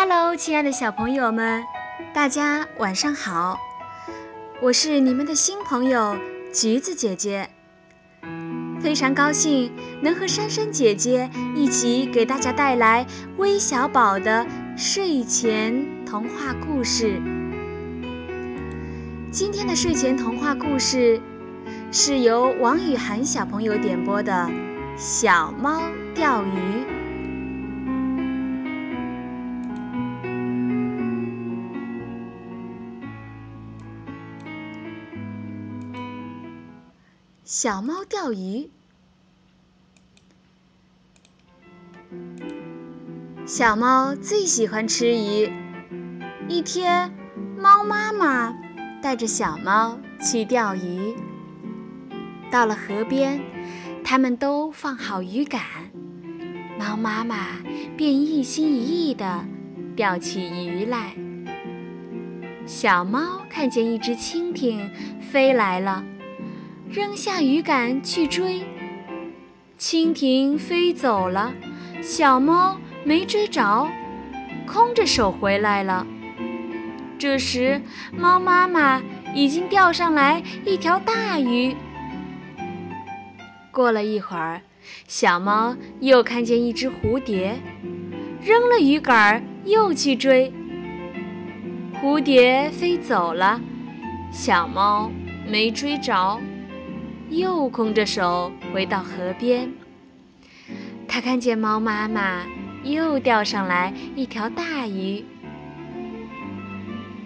Hello，亲爱的小朋友们，大家晚上好！我是你们的新朋友橘子姐姐，非常高兴能和珊珊姐姐一起给大家带来微小宝的睡前童话故事。今天的睡前童话故事是由王雨涵小朋友点播的《小猫钓鱼》。小猫钓鱼。小猫最喜欢吃鱼。一天，猫妈妈带着小猫去钓鱼。到了河边，他们都放好鱼竿，猫妈妈便一心一意地钓起鱼来。小猫看见一只蜻蜓飞来了。扔下鱼竿去追，蜻蜓飞走了，小猫没追着，空着手回来了。这时，猫妈妈已经钓上来一条大鱼。过了一会儿，小猫又看见一只蝴蝶，扔了鱼竿又去追，蝴蝶飞走了，小猫没追着。又空着手回到河边，他看见猫妈妈又钓上来一条大鱼。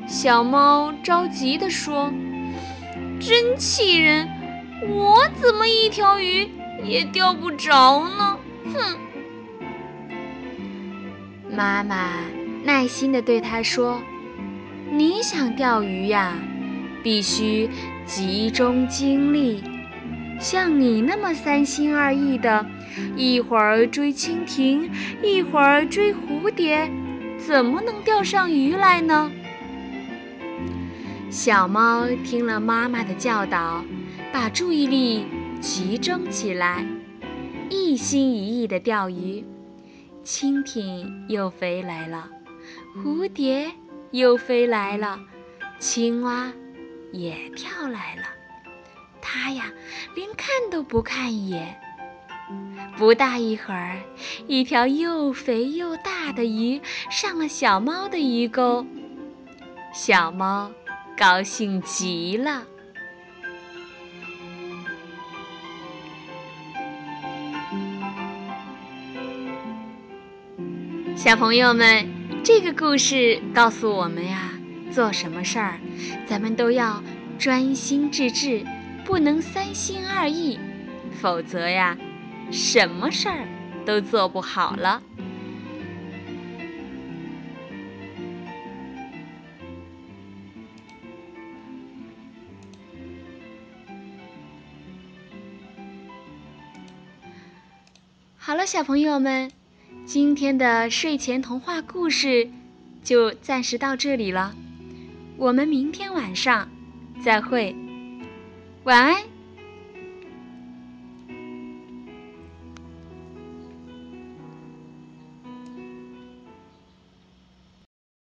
小猫着急地说：“真气人，我怎么一条鱼也钓不着呢？”哼！妈妈耐心地对他说：“你想钓鱼呀，必须集中精力。”像你那么三心二意的，一会儿追蜻蜓，一会儿追蝴蝶，怎么能钓上鱼来呢？小猫听了妈妈的教导，把注意力集中起来，一心一意地钓鱼。蜻蜓又飞来了，蝴蝶又飞来了，青蛙也跳来了。他呀，连看都不看一眼。不大一会儿，一条又肥又大的鱼上了小猫的鱼钩。小猫高兴极了。小朋友们，这个故事告诉我们呀，做什么事儿，咱们都要专心致志。不能三心二意，否则呀，什么事儿都做不好了。好了，小朋友们，今天的睡前童话故事就暂时到这里了，我们明天晚上再会。晚安。